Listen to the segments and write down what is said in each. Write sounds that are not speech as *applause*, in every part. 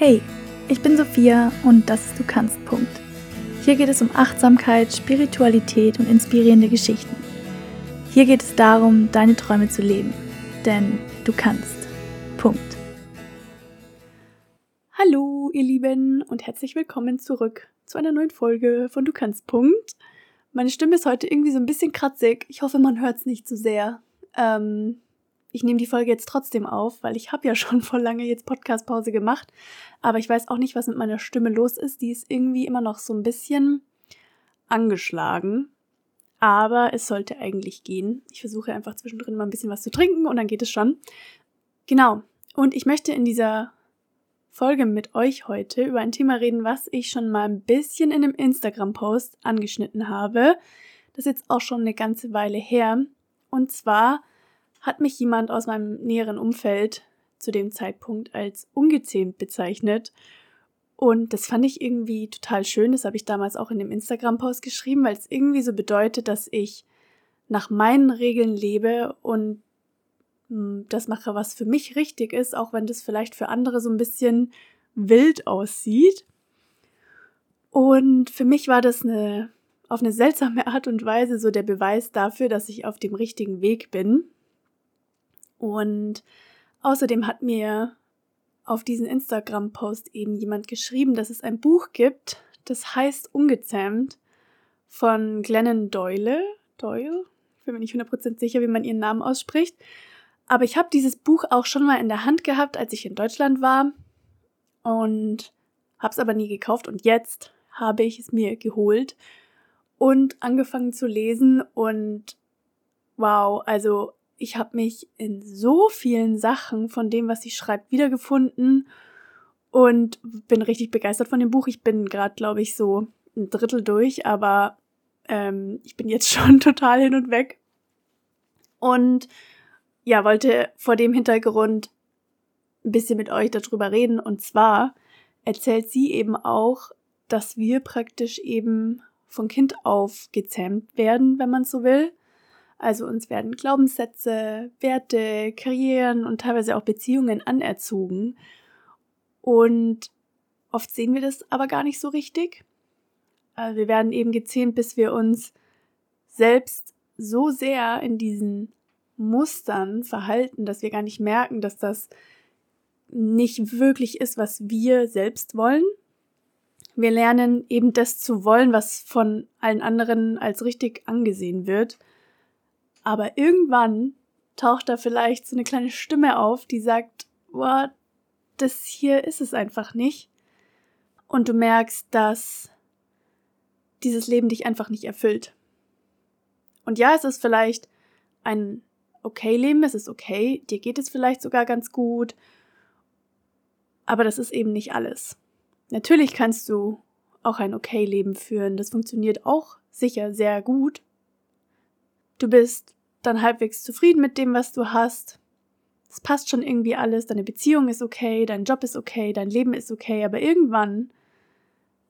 Hey, ich bin Sophia und das ist Du kannst. Punkt. Hier geht es um Achtsamkeit, Spiritualität und inspirierende Geschichten. Hier geht es darum, deine Träume zu leben. Denn du kannst. Punkt. Hallo, ihr Lieben, und herzlich willkommen zurück zu einer neuen Folge von Du kannst. Punkt. Meine Stimme ist heute irgendwie so ein bisschen kratzig. Ich hoffe, man hört es nicht zu so sehr. Ähm, ich nehme die Folge jetzt trotzdem auf, weil ich habe ja schon *laughs* vor lange jetzt Podcast-Pause gemacht. Aber ich weiß auch nicht, was mit meiner Stimme los ist. Die ist irgendwie immer noch so ein bisschen angeschlagen. Aber es sollte eigentlich gehen. Ich versuche einfach zwischendrin mal ein bisschen was zu trinken und dann geht es schon. Genau. Und ich möchte in dieser Folge mit euch heute über ein Thema reden, was ich schon mal ein bisschen in einem Instagram-Post angeschnitten habe. Das ist jetzt auch schon eine ganze Weile her. Und zwar hat mich jemand aus meinem näheren Umfeld zu dem Zeitpunkt als ungezähmt bezeichnet. Und das fand ich irgendwie total schön. Das habe ich damals auch in dem Instagram-Post geschrieben, weil es irgendwie so bedeutet, dass ich nach meinen Regeln lebe und hm, das mache, was für mich richtig ist, auch wenn das vielleicht für andere so ein bisschen wild aussieht. Und für mich war das eine, auf eine seltsame Art und Weise so der Beweis dafür, dass ich auf dem richtigen Weg bin. Und außerdem hat mir auf diesen Instagram-Post eben jemand geschrieben, dass es ein Buch gibt, das heißt Ungezähmt von Glennon Doyle. Doyle? Ich bin mir nicht 100% sicher, wie man ihren Namen ausspricht. Aber ich habe dieses Buch auch schon mal in der Hand gehabt, als ich in Deutschland war. Und habe es aber nie gekauft. Und jetzt habe ich es mir geholt und angefangen zu lesen. Und wow, also ich habe mich in so vielen Sachen von dem, was sie schreibt, wiedergefunden und bin richtig begeistert von dem Buch. Ich bin gerade, glaube ich, so ein Drittel durch, aber ähm, ich bin jetzt *laughs* schon total hin und weg. Und ja, wollte vor dem Hintergrund ein bisschen mit euch darüber reden. Und zwar erzählt sie eben auch, dass wir praktisch eben von Kind auf gezähmt werden, wenn man so will. Also uns werden Glaubenssätze, Werte, Karrieren und teilweise auch Beziehungen anerzogen. Und oft sehen wir das aber gar nicht so richtig. Also wir werden eben gezähmt, bis wir uns selbst so sehr in diesen Mustern verhalten, dass wir gar nicht merken, dass das nicht wirklich ist, was wir selbst wollen. Wir lernen eben das zu wollen, was von allen anderen als richtig angesehen wird. Aber irgendwann taucht da vielleicht so eine kleine Stimme auf, die sagt, boah, das hier ist es einfach nicht. Und du merkst, dass dieses Leben dich einfach nicht erfüllt. Und ja, es ist vielleicht ein okay Leben, es ist okay, dir geht es vielleicht sogar ganz gut, aber das ist eben nicht alles. Natürlich kannst du auch ein okay Leben führen, das funktioniert auch sicher sehr gut. Du bist dann halbwegs zufrieden mit dem, was du hast. Es passt schon irgendwie alles, deine Beziehung ist okay, dein Job ist okay, dein Leben ist okay, aber irgendwann,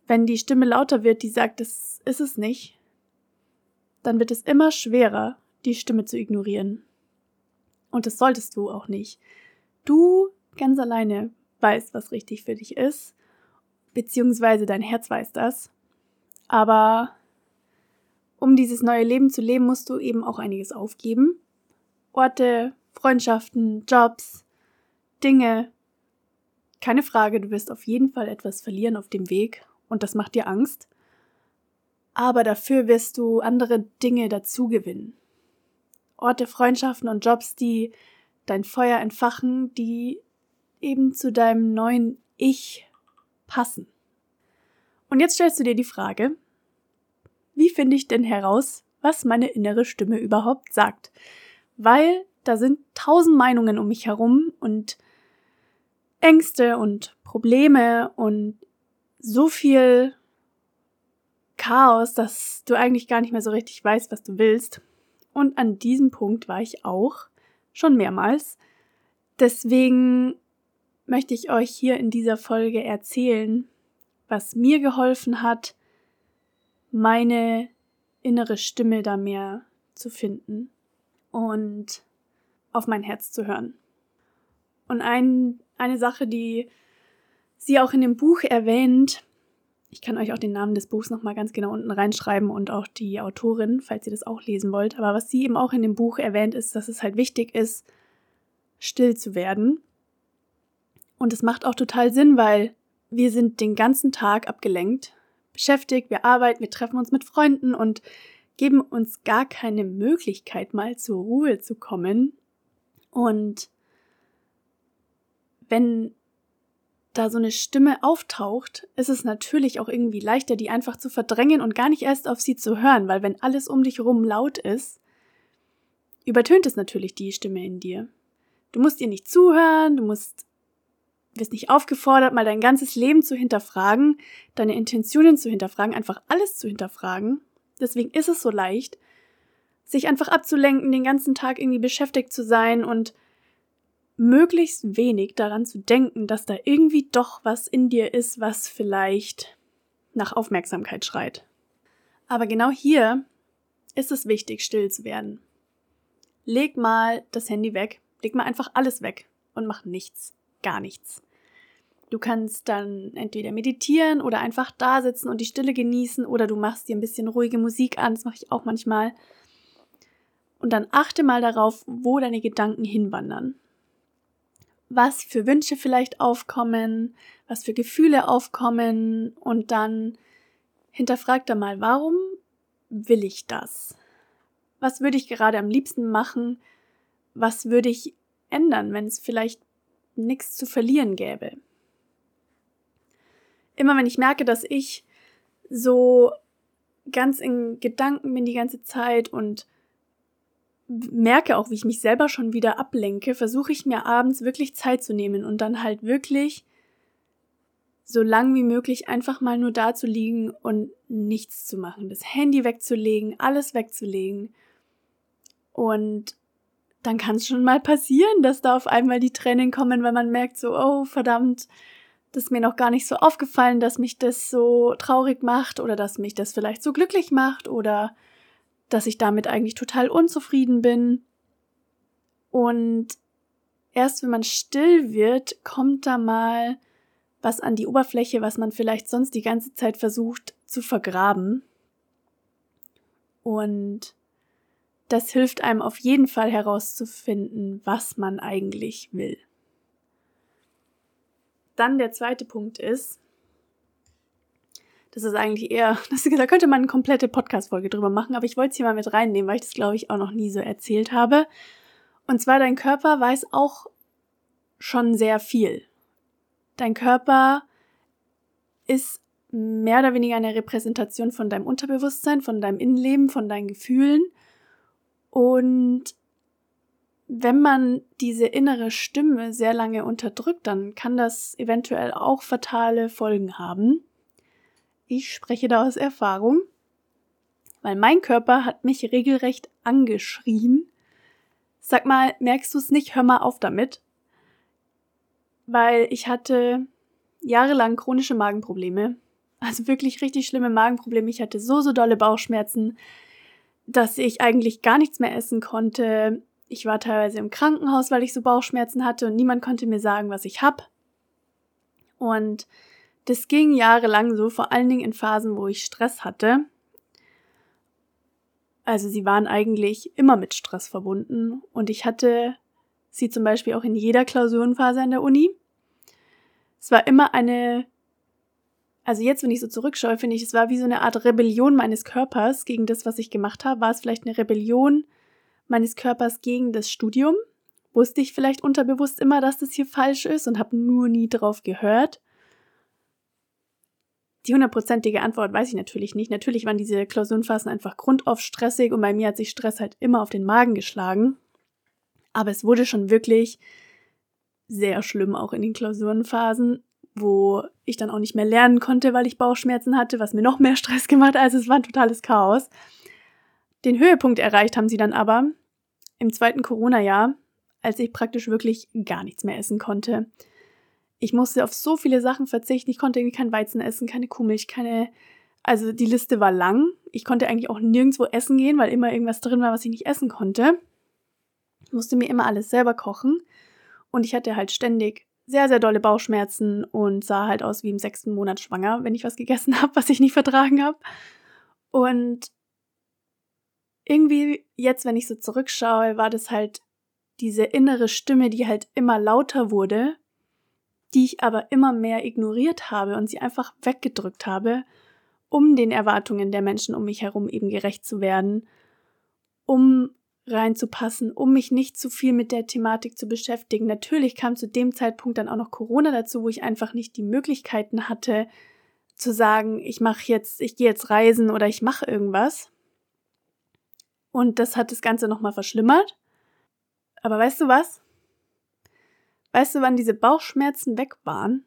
wenn die Stimme lauter wird, die sagt, das ist es nicht, dann wird es immer schwerer, die Stimme zu ignorieren. Und das solltest du auch nicht. Du ganz alleine weißt, was richtig für dich ist, beziehungsweise dein Herz weiß das. Aber um dieses neue Leben zu leben, musst du eben auch einiges aufgeben. Orte, Freundschaften, Jobs, Dinge. Keine Frage, du wirst auf jeden Fall etwas verlieren auf dem Weg und das macht dir Angst. Aber dafür wirst du andere Dinge dazu gewinnen. Orte, Freundschaften und Jobs, die dein Feuer entfachen, die eben zu deinem neuen Ich passen. Und jetzt stellst du dir die Frage, wie finde ich denn heraus, was meine innere Stimme überhaupt sagt? Weil da sind tausend Meinungen um mich herum und Ängste und Probleme und so viel Chaos, dass du eigentlich gar nicht mehr so richtig weißt, was du willst. Und an diesem Punkt war ich auch schon mehrmals. Deswegen möchte ich euch hier in dieser Folge erzählen, was mir geholfen hat, meine innere Stimme da mehr zu finden und auf mein Herz zu hören. Und ein, eine Sache, die sie auch in dem Buch erwähnt, ich kann euch auch den Namen des Buchs nochmal ganz genau unten reinschreiben und auch die Autorin, falls ihr das auch lesen wollt. Aber was sie eben auch in dem Buch erwähnt, ist, dass es halt wichtig ist, still zu werden. Und es macht auch total Sinn, weil wir sind den ganzen Tag abgelenkt, beschäftigt, wir arbeiten, wir treffen uns mit Freunden und geben uns gar keine Möglichkeit, mal zur Ruhe zu kommen. Und wenn da so eine Stimme auftaucht, ist es natürlich auch irgendwie leichter, die einfach zu verdrängen und gar nicht erst auf sie zu hören, weil wenn alles um dich rum laut ist, übertönt es natürlich die Stimme in dir. Du musst ihr nicht zuhören, du musst wirst nicht aufgefordert, mal dein ganzes Leben zu hinterfragen, deine Intentionen zu hinterfragen, einfach alles zu hinterfragen. Deswegen ist es so leicht, sich einfach abzulenken, den ganzen Tag irgendwie beschäftigt zu sein und möglichst wenig daran zu denken, dass da irgendwie doch was in dir ist, was vielleicht nach Aufmerksamkeit schreit. Aber genau hier ist es wichtig, still zu werden. Leg mal das Handy weg, leg mal einfach alles weg und mach nichts, gar nichts. Du kannst dann entweder meditieren oder einfach da sitzen und die Stille genießen oder du machst dir ein bisschen ruhige Musik an, das mache ich auch manchmal. Und dann achte mal darauf, wo deine Gedanken hinwandern was für Wünsche vielleicht aufkommen, was für Gefühle aufkommen und dann hinterfrag da mal, warum will ich das? Was würde ich gerade am liebsten machen? Was würde ich ändern, wenn es vielleicht nichts zu verlieren gäbe? Immer wenn ich merke, dass ich so ganz in Gedanken bin die ganze Zeit und merke auch, wie ich mich selber schon wieder ablenke, versuche ich mir abends wirklich Zeit zu nehmen und dann halt wirklich so lang wie möglich einfach mal nur da zu liegen und nichts zu machen. Das Handy wegzulegen, alles wegzulegen. Und dann kann es schon mal passieren, dass da auf einmal die Tränen kommen, weil man merkt so, oh verdammt, das ist mir noch gar nicht so aufgefallen, dass mich das so traurig macht oder dass mich das vielleicht so glücklich macht oder dass ich damit eigentlich total unzufrieden bin. Und erst wenn man still wird, kommt da mal was an die Oberfläche, was man vielleicht sonst die ganze Zeit versucht zu vergraben. Und das hilft einem auf jeden Fall herauszufinden, was man eigentlich will. Dann der zweite Punkt ist, das ist eigentlich eher, *laughs* das, da könnte man eine komplette Podcast-Folge drüber machen, aber ich wollte es hier mal mit reinnehmen, weil ich das, glaube ich, auch noch nie so erzählt habe. Und zwar, dein Körper weiß auch schon sehr viel. Dein Körper ist mehr oder weniger eine Repräsentation von deinem Unterbewusstsein, von deinem Innenleben, von deinen Gefühlen. Und wenn man diese innere Stimme sehr lange unterdrückt, dann kann das eventuell auch fatale Folgen haben. Ich spreche da aus Erfahrung, weil mein Körper hat mich regelrecht angeschrien. Sag mal, merkst du es nicht? Hör mal auf damit. Weil ich hatte jahrelang chronische Magenprobleme. Also wirklich richtig schlimme Magenprobleme. Ich hatte so, so dolle Bauchschmerzen, dass ich eigentlich gar nichts mehr essen konnte. Ich war teilweise im Krankenhaus, weil ich so Bauchschmerzen hatte und niemand konnte mir sagen, was ich hab. Und das ging jahrelang so, vor allen Dingen in Phasen, wo ich Stress hatte. Also sie waren eigentlich immer mit Stress verbunden und ich hatte sie zum Beispiel auch in jeder Klausurenphase an der Uni. Es war immer eine, also jetzt, wenn ich so zurückschaue, finde ich, es war wie so eine Art Rebellion meines Körpers gegen das, was ich gemacht habe. War es vielleicht eine Rebellion meines Körpers gegen das Studium? Wusste ich vielleicht unterbewusst immer, dass das hier falsch ist und habe nur nie drauf gehört? Die hundertprozentige Antwort weiß ich natürlich nicht. Natürlich waren diese Klausurenphasen einfach grundauf stressig und bei mir hat sich Stress halt immer auf den Magen geschlagen. Aber es wurde schon wirklich sehr schlimm auch in den Klausurenphasen, wo ich dann auch nicht mehr lernen konnte, weil ich Bauchschmerzen hatte, was mir noch mehr Stress gemacht hat. Also es war ein totales Chaos. Den Höhepunkt erreicht haben sie dann aber im zweiten Corona-Jahr, als ich praktisch wirklich gar nichts mehr essen konnte ich musste auf so viele Sachen verzichten. Ich konnte irgendwie kein Weizen essen, keine Kuhmilch, keine. Also die Liste war lang. Ich konnte eigentlich auch nirgendwo essen gehen, weil immer irgendwas drin war, was ich nicht essen konnte. Ich musste mir immer alles selber kochen. Und ich hatte halt ständig sehr, sehr dolle Bauchschmerzen und sah halt aus wie im sechsten Monat schwanger, wenn ich was gegessen *laughs* habe, was ich nicht vertragen habe. Und irgendwie jetzt, wenn ich so zurückschaue, war das halt diese innere Stimme, die halt immer lauter wurde, die ich aber immer mehr ignoriert habe und sie einfach weggedrückt habe, um den Erwartungen der Menschen um mich herum eben gerecht zu werden, um reinzupassen, um mich nicht zu viel mit der Thematik zu beschäftigen. Natürlich kam zu dem Zeitpunkt dann auch noch Corona dazu, wo ich einfach nicht die Möglichkeiten hatte zu sagen, ich mache jetzt, ich gehe jetzt reisen oder ich mache irgendwas. Und das hat das Ganze nochmal verschlimmert. Aber weißt du was? Weißt du, wann diese Bauchschmerzen weg waren?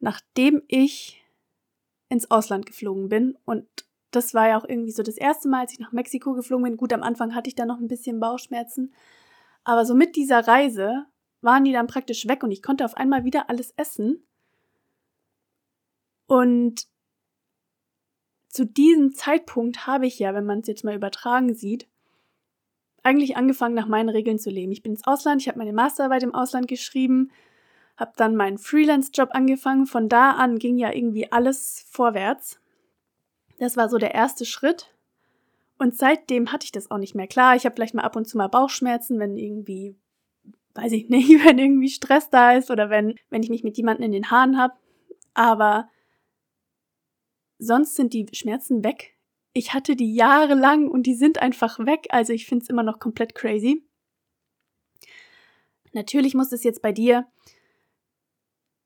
Nachdem ich ins Ausland geflogen bin und das war ja auch irgendwie so das erste Mal, als ich nach Mexiko geflogen bin. Gut, am Anfang hatte ich da noch ein bisschen Bauchschmerzen. Aber so mit dieser Reise waren die dann praktisch weg und ich konnte auf einmal wieder alles essen. Und zu diesem Zeitpunkt habe ich ja, wenn man es jetzt mal übertragen sieht, eigentlich angefangen, nach meinen Regeln zu leben. Ich bin ins Ausland, ich habe meine Masterarbeit im Ausland geschrieben, habe dann meinen Freelance-Job angefangen. Von da an ging ja irgendwie alles vorwärts. Das war so der erste Schritt. Und seitdem hatte ich das auch nicht mehr. Klar, ich habe vielleicht mal ab und zu mal Bauchschmerzen, wenn irgendwie, weiß ich *laughs* nicht, wenn irgendwie Stress da ist oder wenn, wenn ich mich mit jemandem in den Haaren habe. Aber sonst sind die Schmerzen weg. Ich hatte die jahrelang und die sind einfach weg. Also ich finde es immer noch komplett crazy. Natürlich muss es jetzt bei dir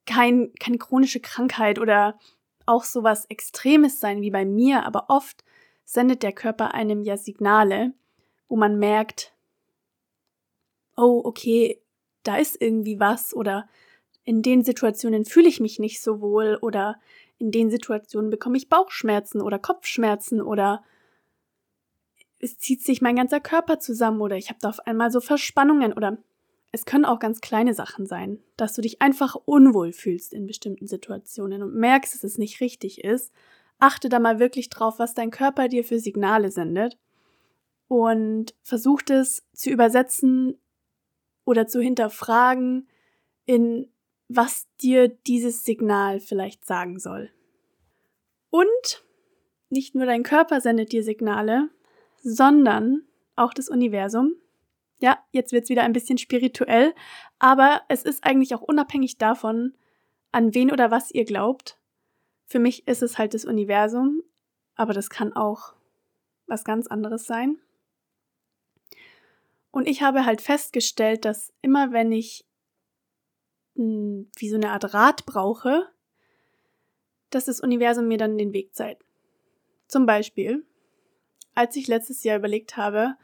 kein, keine chronische Krankheit oder auch sowas Extremes sein wie bei mir, aber oft sendet der Körper einem ja Signale, wo man merkt, oh, okay, da ist irgendwie was oder in den Situationen fühle ich mich nicht so wohl oder in den Situationen bekomme ich Bauchschmerzen oder Kopfschmerzen oder es zieht sich mein ganzer Körper zusammen oder ich habe da auf einmal so Verspannungen oder es können auch ganz kleine Sachen sein, dass du dich einfach unwohl fühlst in bestimmten Situationen und merkst, dass es nicht richtig ist. Achte da mal wirklich drauf, was dein Körper dir für Signale sendet und versuch es zu übersetzen oder zu hinterfragen, in was dir dieses Signal vielleicht sagen soll. Und nicht nur dein Körper sendet dir Signale, sondern auch das Universum, ja, jetzt wird's wieder ein bisschen spirituell, aber es ist eigentlich auch unabhängig davon, an wen oder was ihr glaubt. Für mich ist es halt das Universum, aber das kann auch was ganz anderes sein. Und ich habe halt festgestellt, dass immer wenn ich wie so eine Art Rat brauche, dass das Universum mir dann den Weg zeigt. Zum Beispiel, als ich letztes Jahr überlegt habe,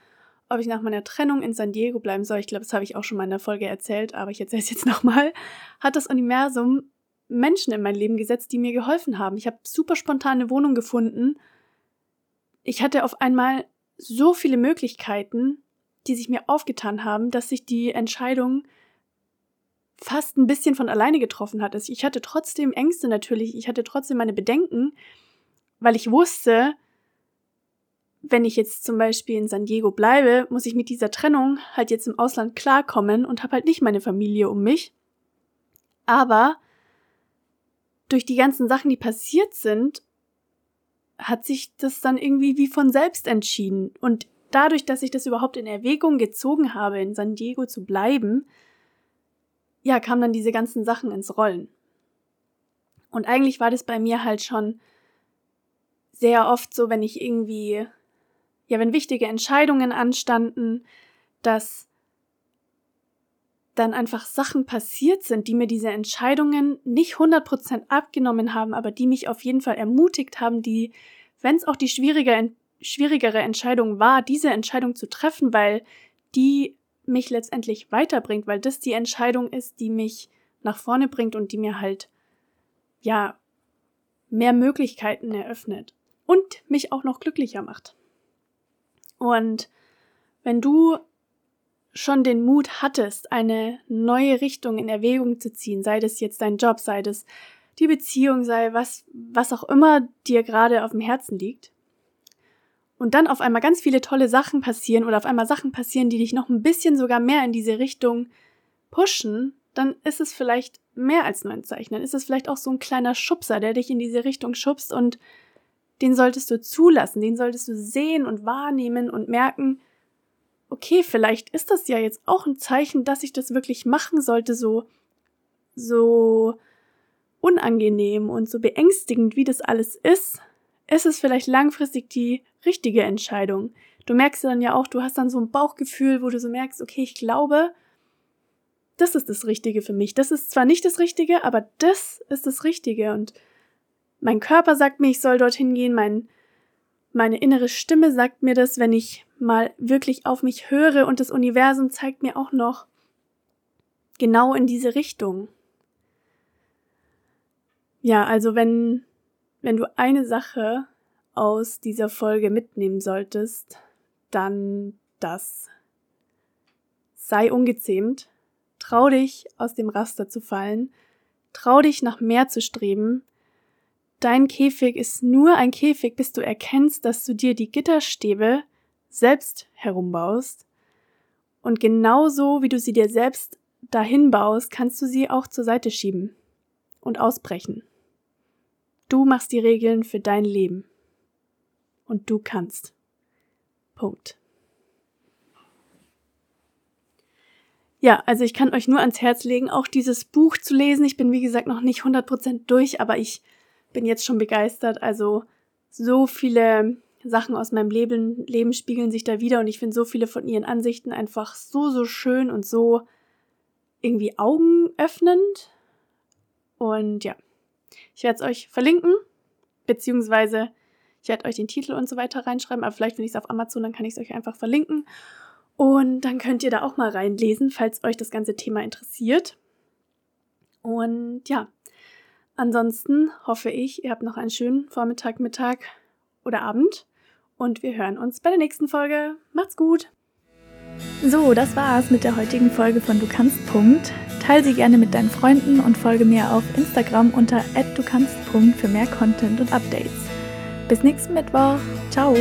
ob ich nach meiner Trennung in San Diego bleiben soll, ich glaube, das habe ich auch schon mal in der Folge erzählt, aber ich erzähle es jetzt *laughs* nochmal, hat das Universum Menschen in mein Leben gesetzt, die mir geholfen haben. Ich habe super spontane Wohnung gefunden. Ich hatte auf einmal so viele Möglichkeiten, die sich mir aufgetan haben, dass sich die Entscheidung fast ein bisschen von alleine getroffen hat. Also ich hatte trotzdem Ängste natürlich, ich hatte trotzdem meine Bedenken, weil ich wusste, wenn ich jetzt zum Beispiel in San Diego bleibe, muss ich mit dieser Trennung halt jetzt im Ausland klarkommen und habe halt nicht meine Familie um mich. Aber durch die ganzen Sachen, die passiert sind, hat sich das dann irgendwie wie von selbst entschieden. Und dadurch, dass ich das überhaupt in Erwägung gezogen habe, in San Diego zu bleiben, ja, kamen dann diese ganzen Sachen ins Rollen. Und eigentlich war das bei mir halt schon sehr oft so, wenn ich irgendwie ja, wenn wichtige Entscheidungen anstanden, dass dann einfach Sachen passiert sind, die mir diese Entscheidungen nicht 100% abgenommen haben, aber die mich auf jeden Fall ermutigt haben, die, wenn es auch die schwierige, schwierigere Entscheidung war, diese Entscheidung zu treffen, weil die mich letztendlich weiterbringt, weil das die Entscheidung ist, die mich nach vorne bringt und die mir halt, ja, mehr Möglichkeiten eröffnet und mich auch noch glücklicher macht. Und wenn du schon den Mut hattest, eine neue Richtung in Erwägung zu ziehen, sei das jetzt dein Job, sei das die Beziehung, sei was, was auch immer dir gerade auf dem Herzen liegt, und dann auf einmal ganz viele tolle Sachen passieren oder auf einmal Sachen passieren, die dich noch ein bisschen sogar mehr in diese Richtung pushen, dann ist es vielleicht mehr als nur ein Zeichen. Dann ist es vielleicht auch so ein kleiner Schubser, der dich in diese Richtung schubst und den solltest du zulassen, den solltest du sehen und wahrnehmen und merken, okay, vielleicht ist das ja jetzt auch ein Zeichen, dass ich das wirklich machen sollte, so, so unangenehm und so beängstigend, wie das alles ist, ist es vielleicht langfristig die richtige Entscheidung. Du merkst dann ja auch, du hast dann so ein Bauchgefühl, wo du so merkst, okay, ich glaube, das ist das Richtige für mich. Das ist zwar nicht das Richtige, aber das ist das Richtige. Und mein Körper sagt mir, ich soll dorthin gehen, mein, meine innere Stimme sagt mir das, wenn ich mal wirklich auf mich höre und das Universum zeigt mir auch noch genau in diese Richtung. Ja, also wenn, wenn du eine Sache aus dieser Folge mitnehmen solltest, dann das. Sei ungezähmt, trau dich aus dem Raster zu fallen, trau dich nach mehr zu streben. Dein Käfig ist nur ein Käfig, bis du erkennst, dass du dir die Gitterstäbe selbst herumbaust. Und genauso wie du sie dir selbst dahin baust, kannst du sie auch zur Seite schieben und ausbrechen. Du machst die Regeln für dein Leben. Und du kannst. Punkt. Ja, also ich kann euch nur ans Herz legen, auch dieses Buch zu lesen. Ich bin, wie gesagt, noch nicht 100% durch, aber ich bin jetzt schon begeistert. Also so viele Sachen aus meinem Leben, Leben spiegeln sich da wieder und ich finde so viele von ihren Ansichten einfach so, so schön und so irgendwie augenöffnend. Und ja, ich werde es euch verlinken, beziehungsweise ich werde euch den Titel und so weiter reinschreiben, aber vielleicht, wenn ich es auf Amazon, dann kann ich es euch einfach verlinken. Und dann könnt ihr da auch mal reinlesen, falls euch das ganze Thema interessiert. Und ja, ansonsten hoffe ich, ihr habt noch einen schönen Vormittag, Mittag oder Abend und wir hören uns bei der nächsten Folge. Macht's gut! So, das war's mit der heutigen Folge von Du kannst. Punkt. Teil sie gerne mit deinen Freunden und folge mir auf Instagram unter @dukannst. für mehr Content und Updates. Bis nächsten Mittwoch. Ciao!